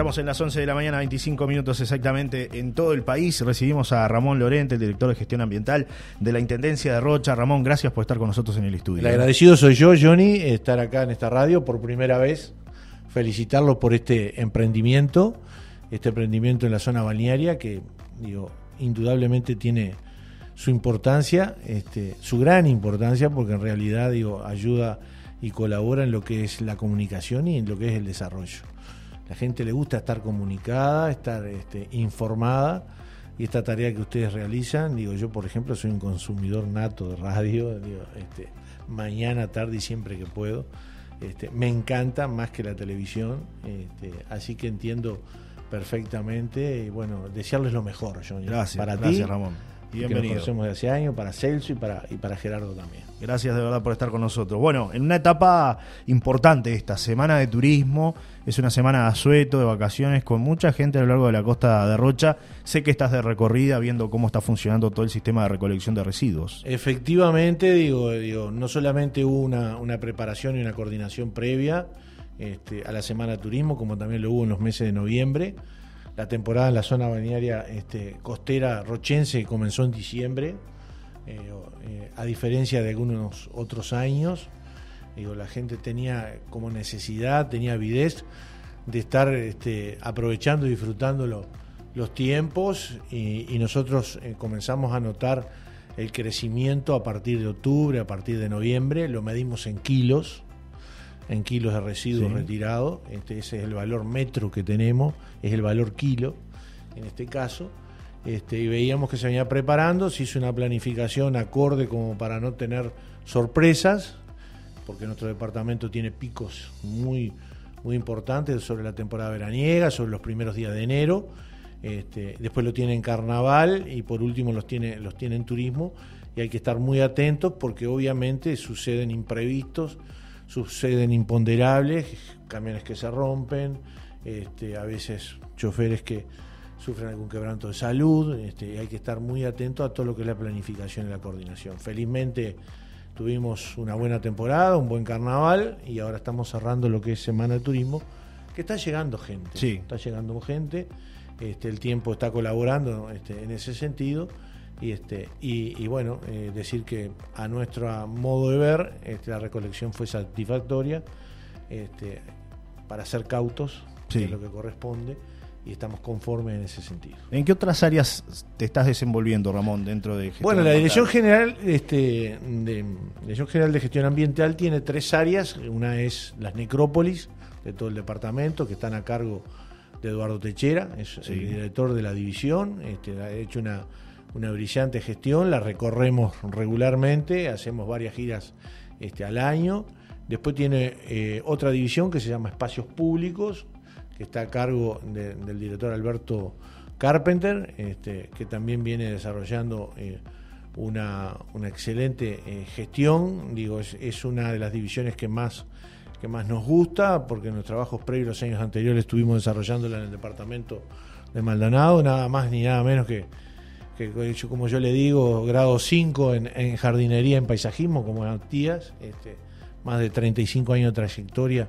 Estamos en las 11 de la mañana, 25 minutos exactamente en todo el país. Recibimos a Ramón Lorente, el director de gestión ambiental de la Intendencia de Rocha. Ramón, gracias por estar con nosotros en el estudio. El agradecido soy yo, Johnny, estar acá en esta radio por primera vez. Felicitarlo por este emprendimiento, este emprendimiento en la zona balnearia que, digo, indudablemente tiene su importancia, este, su gran importancia, porque en realidad, digo, ayuda y colabora en lo que es la comunicación y en lo que es el desarrollo. La gente le gusta estar comunicada, estar este, informada y esta tarea que ustedes realizan, digo yo por ejemplo soy un consumidor nato de radio, digo, este, mañana, tarde y siempre que puedo. Este, me encanta más que la televisión, este, así que entiendo perfectamente y bueno, desearles lo mejor, Johnny. Gracias, para gracias ti, Ramón. Bienvenido. Que nos conocemos de hace años, para Celso y para, y para Gerardo también. Gracias de verdad por estar con nosotros. Bueno, en una etapa importante esta, semana de turismo, es una semana de asueto, de vacaciones, con mucha gente a lo largo de la costa de Rocha. Sé que estás de recorrida viendo cómo está funcionando todo el sistema de recolección de residuos. Efectivamente, digo, digo no solamente hubo una, una preparación y una coordinación previa este, a la semana de turismo, como también lo hubo en los meses de noviembre la temporada en la zona balnearia este, costera rochense comenzó en diciembre, eh, eh, a diferencia de algunos otros años. La gente tenía como necesidad, tenía avidez de estar este, aprovechando y disfrutando los tiempos y, nosotros eh, comenzamos a notar el crecimiento a partir de octubre, a partir de noviembre, lo medimos en kilos, en kilos de residuos retirados. Este, ese es el valor metro que tenemos, es el valor kilo en este caso. Este, y veíamos que se venía preparando, se hizo una planificación acorde como para no tener sorpresas, porque nuestro departamento tiene picos muy, muy importantes sobre la temporada veraniega, sobre los primeros días de enero. Este, después lo tiene en carnaval y por último los tiene, los tiene en turismo y hay que estar muy atentos porque obviamente suceden imprevistos suceden imponderables, camiones que se rompen, este, a veces choferes que sufren algún quebranto de salud, este, hay que estar muy atento a todo lo que es la planificación y la coordinación. Felizmente tuvimos una buena temporada, un buen carnaval y ahora estamos cerrando lo que es Semana de Turismo, que está llegando gente, sí. está llegando gente, este, el tiempo está colaborando este, en ese sentido y este y, bueno eh, decir que a nuestro modo de ver este, la recolección fue satisfactoria este, para ser cautos que es lo que corresponde y estamos conformes en ese sentido. ¿En qué otras áreas te estás desenvolviendo, Ramón, dentro de gestión Bueno, la Dirección General, este, de, Dirección General de Gestión Ambiental tiene tres áreas. Una es las necrópolis de todo el departamento, que están a cargo de Eduardo Techera, es el director de la división. Este, ha hecho una una brillante gestión, la recorremos regularmente, hacemos varias giras este, al año. Después tiene eh, otra división que se llama Espacios Públicos, que está a cargo del director Alberto Carpenter, este, que también viene desarrollando eh, una, excelente eh, gestión. Digo, es, una de las divisiones que más, que más nos gusta, porque en los trabajos previos los años anteriores estuvimos desarrollándola en el departamento de Maldonado, nada más ni nada menos que que como yo le digo, grado 5 en, jardinería, en paisajismo, como Matías, este, más de 35 años de trayectoria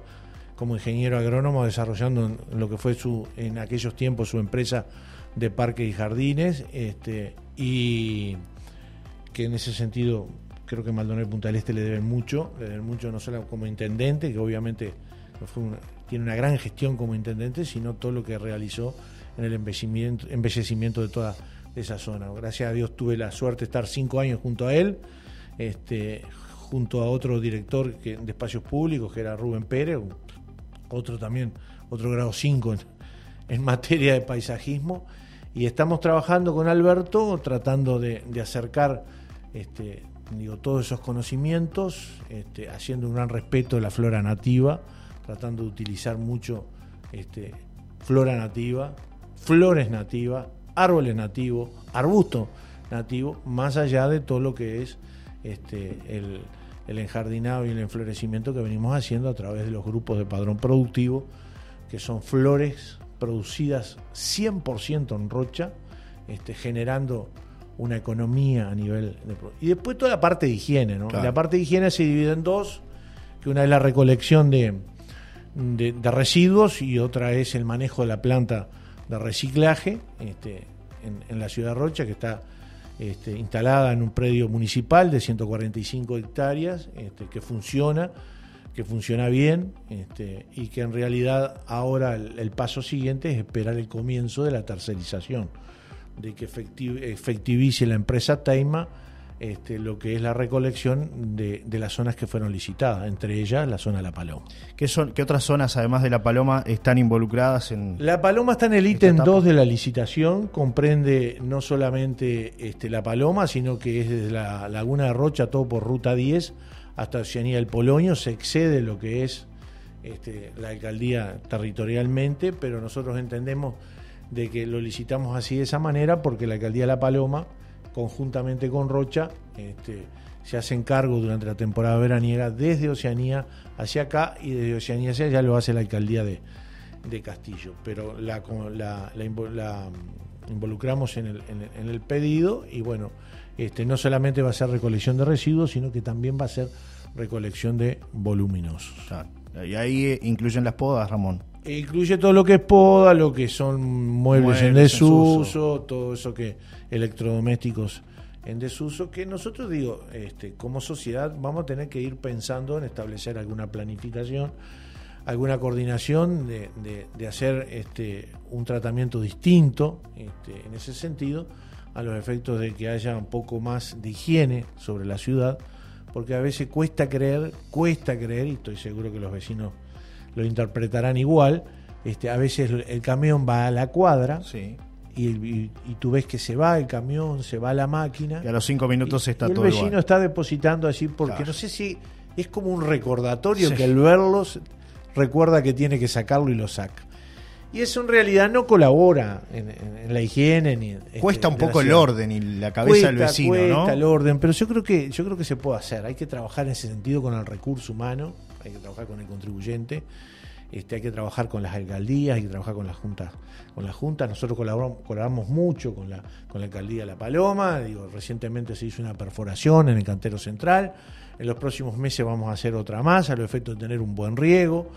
como ingeniero agrónomo, desarrollando lo que fue su, en aquellos tiempos su empresa de parques y jardines, este, y que en ese sentido creo que Maldonado Punta del Este le deben mucho, le deben mucho no solo como intendente, que obviamente tiene una gran gestión como intendente, sino todo lo que realizó en el embellecimiento, embellecimiento de toda de esa zona. Gracias a Dios tuve la suerte de estar cinco años junto a él, este, junto a otro director que, de espacios públicos, que era Rubén Pérez, otro también, otro grado 5 en, materia de paisajismo. Y estamos trabajando con Alberto, tratando de, acercar este, digo, todos esos conocimientos, este, haciendo un gran respeto de la flora nativa, tratando de utilizar mucho este, flora nativa, flores nativas, árboles nativos, arbustos nativos, más allá de todo lo que es este, el, enjardinado y el enflorecimiento que venimos haciendo a través de los grupos de padrón productivo, que son flores producidas 100% en rocha, este, generando una economía a nivel de... Y después toda la parte de higiene, ¿no? La parte de higiene se divide en dos, que una es la recolección de, de, residuos y otra es el manejo de la planta de reciclaje este, en, la ciudad de Rocha, que está este, instalada en un predio municipal de 145 hectáreas, este, que funciona, que funciona bien, y que en realidad ahora el, paso siguiente es esperar el comienzo de la tercerización, de que efectivice la empresa Teima este, lo que es la recolección de, las zonas que fueron licitadas, entre ellas la zona de La Paloma. ¿Qué, son, ¿Qué otras zonas, además de La Paloma, están involucradas en...? La Paloma está en el ítem 2 de la licitación, comprende no solamente este, La Paloma, sino que es desde la Laguna de Rocha, todo por Ruta 10, hasta Oceanía del Polonio, se excede lo que es este, la alcaldía territorialmente, pero nosotros entendemos de que lo licitamos así de esa manera porque la alcaldía de La Paloma conjuntamente con Rocha, este, se hacen cargo durante la temporada veraniega desde Oceanía hacia acá y desde Oceanía hacia allá lo hace la alcaldía de, Castillo. Pero la, la, involucramos en el, en el, pedido y bueno, este, no solamente va a ser recolección de residuos, sino que también va a ser recolección de voluminosos. Y ahí eh, incluyen las podas, Ramón. E incluye todo lo que es poda, lo que son muebles, en desuso, todo eso que electrodomésticos en desuso, que nosotros digo, este, como sociedad vamos a tener que ir pensando en establecer alguna planificación, alguna coordinación de, hacer este, un tratamiento distinto este, en ese sentido, a los efectos de que haya un poco más de higiene sobre la ciudad, porque a veces cuesta creer, cuesta creer, y estoy seguro que los vecinos lo interpretarán igual. Este, a veces el camión va a la cuadra y, tú ves que se va el camión, se va la máquina. Y a los cinco minutos está todo. El vecino está depositando así porque no sé si es como un recordatorio que al verlos recuerda que tiene que sacarlo y lo saca. Y eso en realidad no colabora en, la higiene ni este, cuesta un poco el orden y la cabeza del vecino, cuesta el orden, pero yo creo que yo creo que se puede hacer. Hay que trabajar en ese sentido con el recurso humano hay que trabajar con el contribuyente, este, hay que trabajar con las alcaldías, hay que trabajar con las juntas. Nosotros colaboramos, mucho con la, alcaldía de La Paloma, recientemente se hizo una perforación en el cantero central, en los próximos meses vamos a hacer otra más, a lo efecto de tener un buen riego.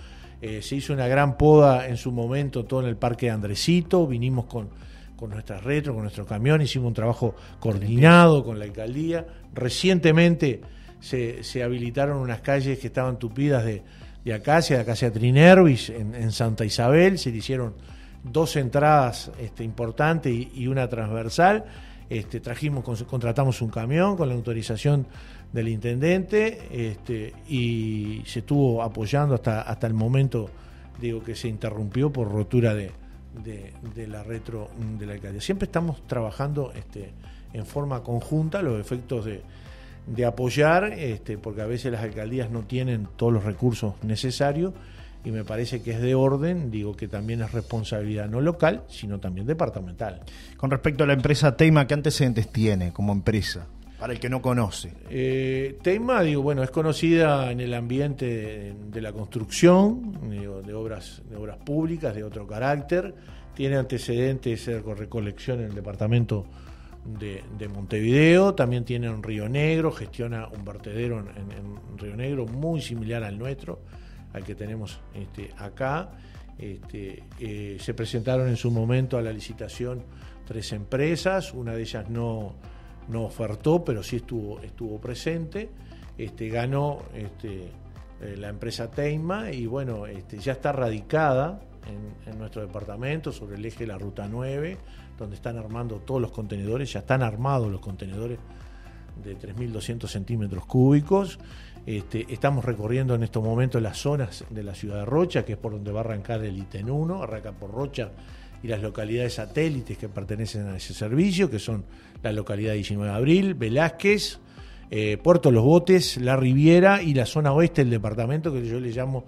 Eh, se hizo una gran poda en su momento todo en el parque de Andresito, vinimos con, con nuestras retro, con nuestro camión, hicimos un trabajo coordinado con la alcaldía. Recientemente se, habilitaron unas calles que estaban tupidas de, de acacia, de acacia trinervis, en, Santa Isabel, se le hicieron dos entradas este, importantes y, una transversal. Este, trajimos, contratamos un camión con la autorización del intendente este, y se estuvo apoyando hasta, hasta el momento digo que se interrumpió por rotura de, de, la retro de la alcaldía. Siempre estamos trabajando este, en forma conjunta los efectos de, de apoyar, este, porque a veces las alcaldías no tienen todos los recursos necesarios y me parece que es de orden, digo que también es responsabilidad no local, sino también departamental. Con respecto a la empresa Teima, ¿qué antecedentes tiene como empresa? Para el que no conoce. Eh, Teima, digo, bueno, es conocida en el ambiente de, la construcción, de, obras, de obras públicas de otro carácter, tiene antecedentes de recolección en el departamento de, Montevideo, también tiene un Río Negro, gestiona un vertedero en, Río Negro muy similar al nuestro, al que tenemos este, acá. Este, eh, se presentaron en su momento a la licitación tres empresas, una de ellas no, no ofertó, pero sí estuvo, estuvo presente. Este, ganó este, eh, la empresa Teima y bueno, ya está radicada en, en, nuestro departamento sobre el eje de la Ruta 9 donde están armando todos los contenedores, ya están armados los contenedores de 3.200 centímetros cúbicos. Este, estamos recorriendo en estos momentos las zonas de la ciudad de Rocha, que es por donde va a arrancar el ITEN 1, arranca por Rocha y las localidades satélites que pertenecen a ese servicio, que son la localidad 19 de Abril, Velázquez, eh, Puerto Los Botes, La Riviera y la zona oeste del departamento, que yo le llamo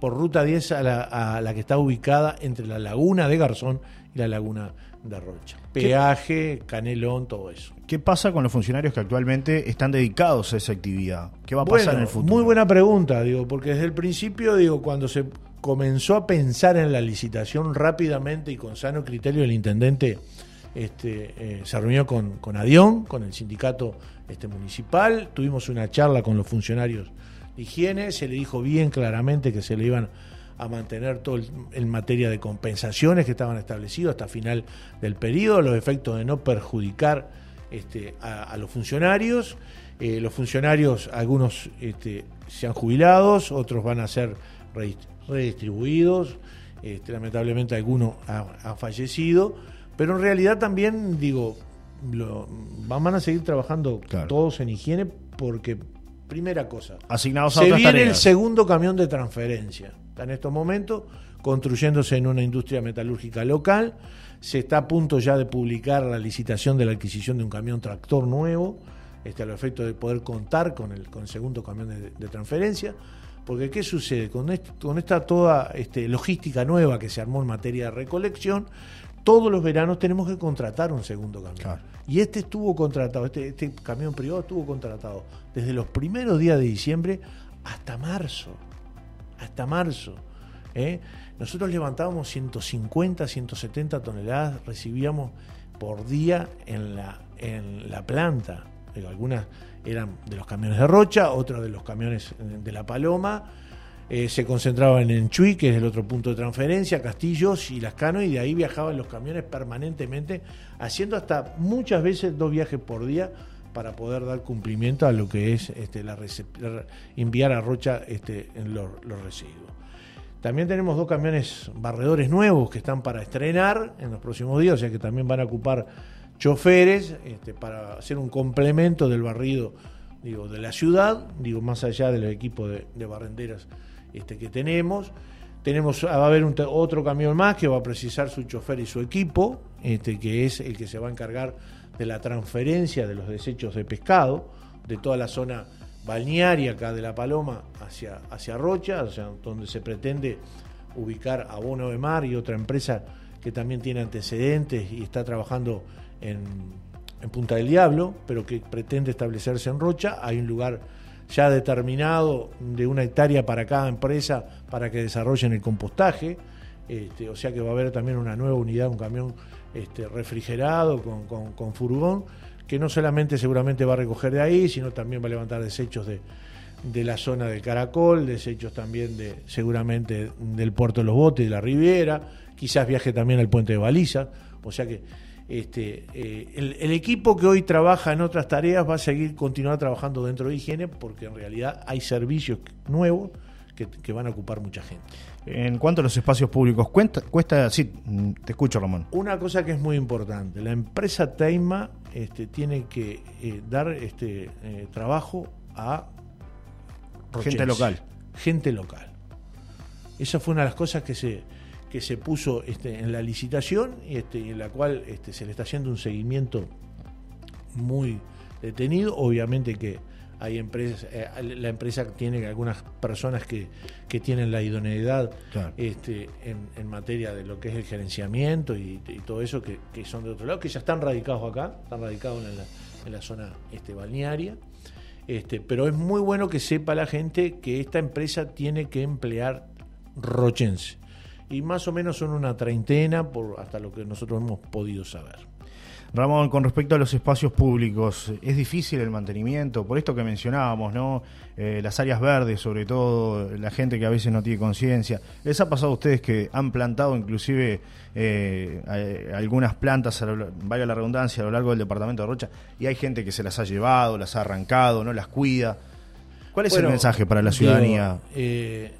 por ruta 10 a la, a la que está ubicada entre la laguna de Garzón y la laguna de Rocha. Peaje, canelón, todo eso. ¿Qué pasa con los funcionarios que actualmente están dedicados a esa actividad? ¿Qué va a pasar en el futuro? Muy buena pregunta, digo, porque desde el principio, digo, cuando se comenzó a pensar en la licitación rápidamente y con sano criterio el intendente este, eh, se reunió con, con Adión, con el sindicato este, municipal, tuvimos una charla con los funcionarios de higiene, se le dijo bien claramente que se le iban a mantener todo en materia de compensaciones que estaban establecidos hasta final del periodo, los efectos de no perjudicar este, a, los funcionarios. Eh, los funcionarios, algunos este, se han jubilado, otros van a ser redistribuidos, este, lamentablemente algunos han fallecido, pero en realidad también, digo, van a seguir trabajando todos en higiene porque, primera cosa, asignados a se viene el segundo camión de transferencia. Está en estos momentos construyéndose en una industria metalúrgica local. Se está a punto ya de publicar la licitación de la adquisición de un camión tractor nuevo, este, a los efectos de poder contar con el, con el segundo camión de, transferencia. Porque ¿qué sucede? Con, con esta toda este, logística nueva que se armó en materia de recolección, todos los veranos tenemos que contratar un segundo camión. Y este estuvo contratado, este, este camión privado estuvo contratado desde los primeros días de diciembre hasta marzo. Hasta marzo. ¿eh? Nosotros levantábamos 150, 170 toneladas, recibíamos por día en la, en la planta. Algunas eran de los camiones de Rocha, otras de los camiones de La Paloma eh, se concentraban en Chuy, que es el otro punto de transferencia, Castillos y Lascano, y de ahí viajaban los camiones permanentemente, haciendo hasta muchas veces dos viajes por día para poder dar cumplimiento a lo que es este, la enviar a Rocha este, en los, residuos. También tenemos dos camiones barredores nuevos que están para estrenar en los próximos días, o sea que también van a ocupar choferes este, para hacer un complemento del barrido digo, de la ciudad, digo, más allá de los equipos de, de barrenderas este, que tenemos. Tenemos, va a haber otro camión más que va a precisar su chofer y su equipo, este, que es el que se va a encargar de la transferencia de los desechos de pescado de toda la zona balnearia acá de La Paloma hacia, hacia Rocha, o sea, donde se pretende ubicar a Bono de Mar y otra empresa que también tiene antecedentes y está trabajando en, en Punta del Diablo, pero que pretende establecerse en Rocha. Hay un lugar ya determinado de una hectárea para cada empresa para que desarrollen el compostaje. Este, o sea que va a haber también una nueva unidad, un camión este, refrigerado con, con, furgón, que no solamente seguramente va a recoger de ahí, sino también va a levantar desechos de, de la zona del Caracol, desechos también de seguramente del puerto de los Botes, de la Riviera, quizás viaje también al puente de Baliza. O sea que este, eh, el, equipo que hoy trabaja en otras tareas va a seguir continuar trabajando dentro de higiene porque en realidad hay servicios nuevos que, van a ocupar mucha gente. En cuanto a los espacios públicos, cuesta, cuesta, sí, te escucho Ramón. Una cosa que es muy importante, la empresa Teima este, tiene que eh, dar este, eh, trabajo a gente local. Gente local. Esa fue una de las cosas que se, que se puso este, en la licitación y este, en la cual este, se le está haciendo un seguimiento muy detenido. Obviamente que hay empresas, eh, la empresa tiene algunas personas que, que tienen la idoneidad este, en, materia de lo que es el gerenciamiento y, todo eso que, son de otro lado, que ya están radicados acá, están radicados en la, en la zona este, balnearia. Este, pero es muy bueno que sepa la gente que esta empresa tiene que emplear rochense y más o menos son una treintena por hasta lo que nosotros hemos podido saber. Ramón, con respecto a los espacios públicos, es difícil el mantenimiento, por esto que mencionábamos, ¿no? Eh, las áreas verdes, sobre todo, la gente que a veces no tiene conciencia. ¿Les ha pasado a ustedes que han plantado inclusive eh, algunas plantas, vaya la redundancia, a lo largo del departamento de Rocha, y hay gente que se las ha llevado, las ha arrancado, no las cuida? ¿Cuál es el mensaje para la ciudadanía? Eh,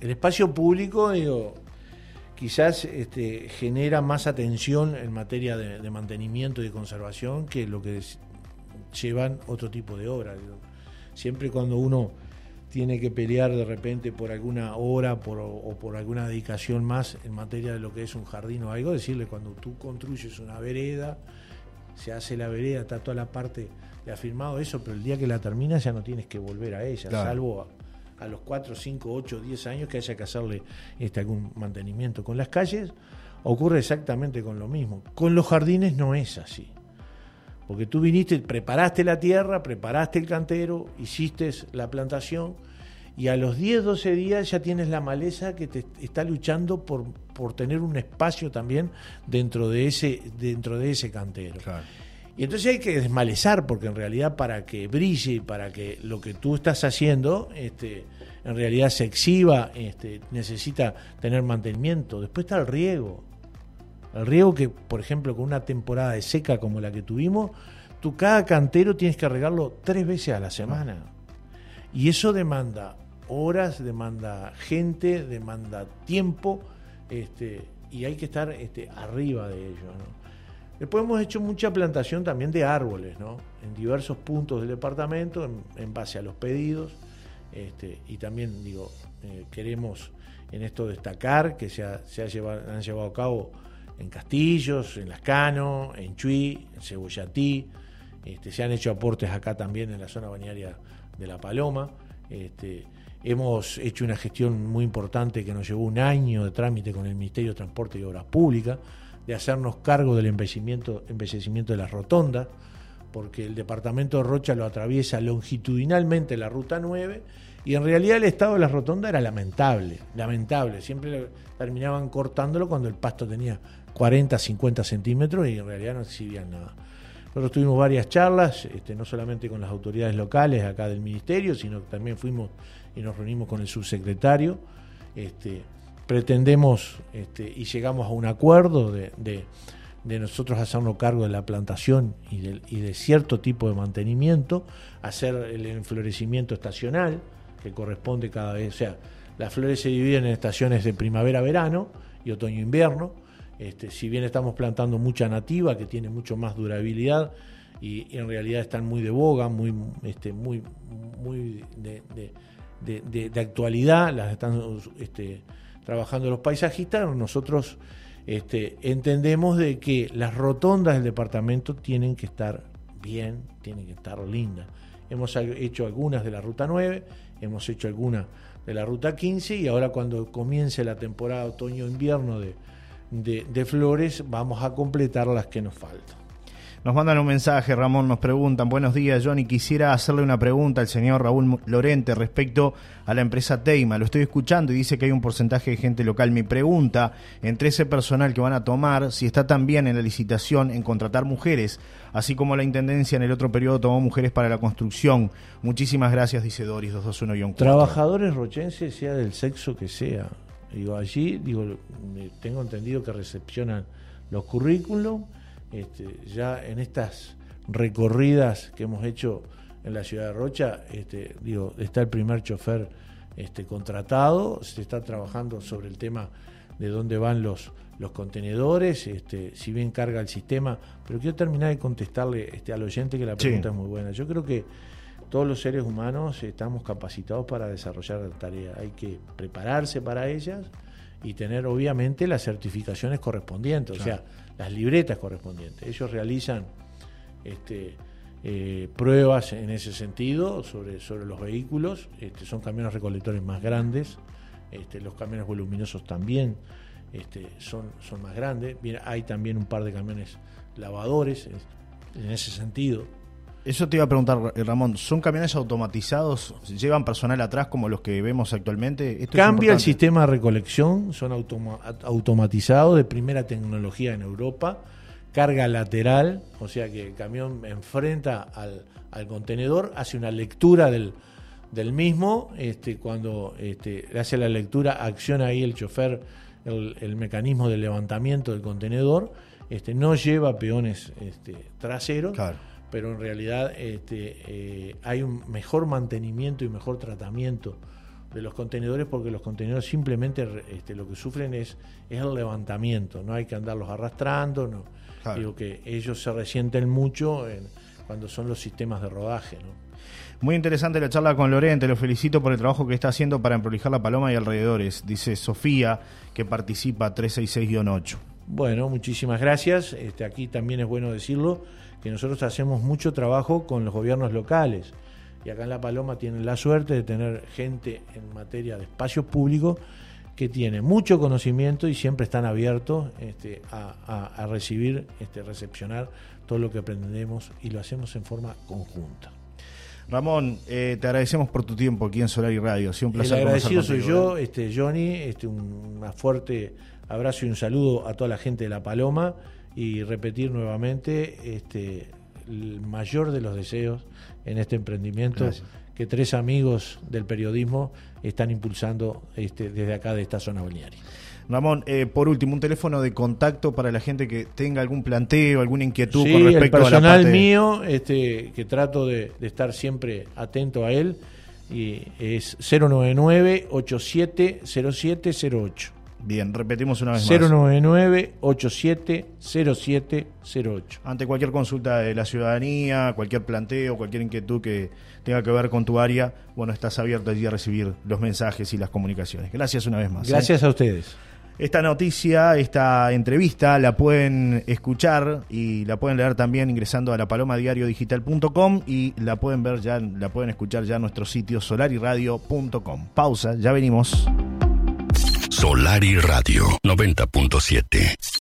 el espacio público, digo, quizás este, genera más atención en materia de, mantenimiento y de conservación que lo que llevan otro tipo de obras. Siempre cuando uno tiene que pelear de repente por alguna hora o por alguna dedicación más en materia de lo que es un jardín o algo, decirle cuando tú construyes una vereda, se hace la vereda, está toda la parte de afirmado eso, pero el día que la terminas ya no tienes que volver a ella, salvo a los 4, 5, 8, 10 años que haya que hacerle este, algún mantenimiento. Con las calles ocurre exactamente con lo mismo. Con los jardines no es así. Porque tú viniste, preparaste la tierra, preparaste el cantero, hiciste la plantación y a los 10, 12 días ya tienes la maleza que te está luchando por, por tener un espacio también dentro de ese, dentro de ese cantero. Y entonces hay que desmalezar, porque en realidad para que brille, para que lo que tú estás haciendo, este, en realidad se exhiba, este, necesita tener mantenimiento. Después está el riego. El riego que, por ejemplo, con una temporada de seca como la que tuvimos, tú cada cantero tienes que regarlo tres veces a la semana. Y eso demanda horas, demanda gente, demanda tiempo, este, y hay que estar este, arriba de ello. Después hemos hecho mucha plantación también de árboles, ¿no? En diversos puntos del departamento, en, base a los pedidos. Este, y también, digo, eh, queremos en esto destacar que se, se llevado, han llevado a cabo en Castillos, en Lascano, en Chuy, en Cebollatí. Este, se han hecho aportes acá también en la zona bañaria de La Paloma. Este, hemos hecho una gestión muy importante que nos llevó un año de trámite con el Ministerio de Transporte y Obras Públicas, de hacernos cargo del embellecimiento, de las rotondas, porque el departamento de Rocha lo atraviesa longitudinalmente la ruta 9 y en realidad el estado de las rotondas era lamentable, lamentable. Siempre terminaban cortándolo cuando el pasto tenía 40, 50 centímetros y en realidad no exhibían nada. Nosotros tuvimos varias charlas, este, no solamente con las autoridades locales acá del ministerio, sino que también fuimos y nos reunimos con el subsecretario. Este, pretendemos este, y llegamos a un acuerdo de, nosotros hacernos cargo de la plantación y de, de, cierto tipo de mantenimiento, hacer el enflorecimiento estacional, que corresponde cada vez, o sea, las flores se dividen en estaciones de primavera-verano y otoño-invierno, este, si bien estamos plantando mucha nativa que tiene mucho más durabilidad y, en realidad están muy de boga, muy, este, muy, muy de, actualidad, las están trabajando los paisajistas, nosotros este, entendemos de que las rotondas del departamento tienen que estar bien, tienen que estar lindas. Hemos hecho algunas de la ruta 9, hemos hecho algunas de la ruta 15 y ahora cuando comience la temporada otoño-invierno de de, flores, vamos a completar las que nos faltan. Nos mandan un mensaje, Ramón, nos preguntan, buenos días Johnny, quisiera hacerle una pregunta al señor Raúl Lorente respecto a la empresa Teima. Lo estoy escuchando y dice que hay un porcentaje de gente local. Mi pregunta, entre ese personal que van a tomar, si está también en la licitación en contratar mujeres, así como la Intendencia en el otro periodo tomó mujeres para la construcción. Muchísimas gracias, dice Doris 221 Trabajadores rochenses, sea del sexo que sea. Digo, allí, digo, tengo entendido que recepcionan los currículos, este, ya en estas recorridas que hemos hecho en la ciudad de Rocha, este, digo, está el primer chofer este, contratado, se está trabajando sobre el tema de dónde van los, los contenedores, este, si bien carga el sistema, pero quiero terminar de contestarle este, al oyente que la pregunta es muy buena. Yo creo que todos los seres humanos estamos capacitados para desarrollar la tarea. Hay que prepararse para ellas y tener obviamente las certificaciones correspondientes, o sea, las libretas correspondientes. Ellos realizan este, eh, pruebas en ese sentido sobre, sobre los vehículos, este, son camiones recolectores más grandes, este, los camiones voluminosos también este, son, son más grandes, hay también un par de camiones lavadores en ese sentido eso te iba a preguntar, eh, Ramón. ¿Son camiones automatizados? ¿Llevan personal atrás como los que vemos actualmente? Cambia el sistema de recolección, son automatizados de primera tecnología en Europa. Carga lateral, o sea que el camión enfrenta al, contenedor, hace una lectura del, mismo. Este, cuando este, hace la lectura, acciona ahí el chofer el, mecanismo de levantamiento del contenedor. Este, no lleva peones este, traseros. Claro pero en realidad este, eh, hay un mejor mantenimiento y mejor tratamiento de los contenedores porque los contenedores simplemente este, lo que sufren es, es el levantamiento, no hay que andarlos arrastrando, no. digo que ellos se resienten mucho cuando son los sistemas de rodaje. ¿no? Muy interesante la charla con Lorente, lo felicito por el trabajo que está haciendo para emprolijar la paloma y alrededores, dice Sofía, que participa 366-8. Bueno, muchísimas gracias. Este, aquí también es bueno decirlo que nosotros hacemos mucho trabajo con los gobiernos locales. Y acá en La Paloma tienen la suerte de tener gente en materia de espacio público que tiene mucho conocimiento y siempre están abiertos este, a, recibir, este, recepcionar todo lo que aprendemos y lo hacemos en forma conjunta. Ramón, eh, te agradecemos por tu tiempo aquí en Solar y Radio. un placer. El agradecido soy yo, ¿eh? este, Johnny. Este, un fuerte abrazo y un saludo a toda la gente de La Paloma y repetir nuevamente, este, el mayor de los deseos en este emprendimiento que tres amigos del periodismo están impulsando este, desde acá de esta zona balnearia. Ramón, eh, por último, un teléfono de contacto para la gente que tenga algún planteo, alguna inquietud con respecto el personal a la parte... mío, este, que trato de, estar siempre atento a él, y es 099-870708. Bien, repetimos una vez más. 099-870708. Ante cualquier consulta de la ciudadanía, cualquier planteo, cualquier inquietud que tenga que ver con tu área, bueno, estás abierto allí a recibir los mensajes y las comunicaciones. Gracias una vez más. ¿eh? Gracias a ustedes. Esta noticia, esta entrevista la pueden escuchar y la pueden leer también ingresando a la palomaddiariodigital.com y la pueden ver ya, la pueden escuchar ya en nuestro sitio solariradio.com. Pausa, ya venimos. Solar y Radio 90.7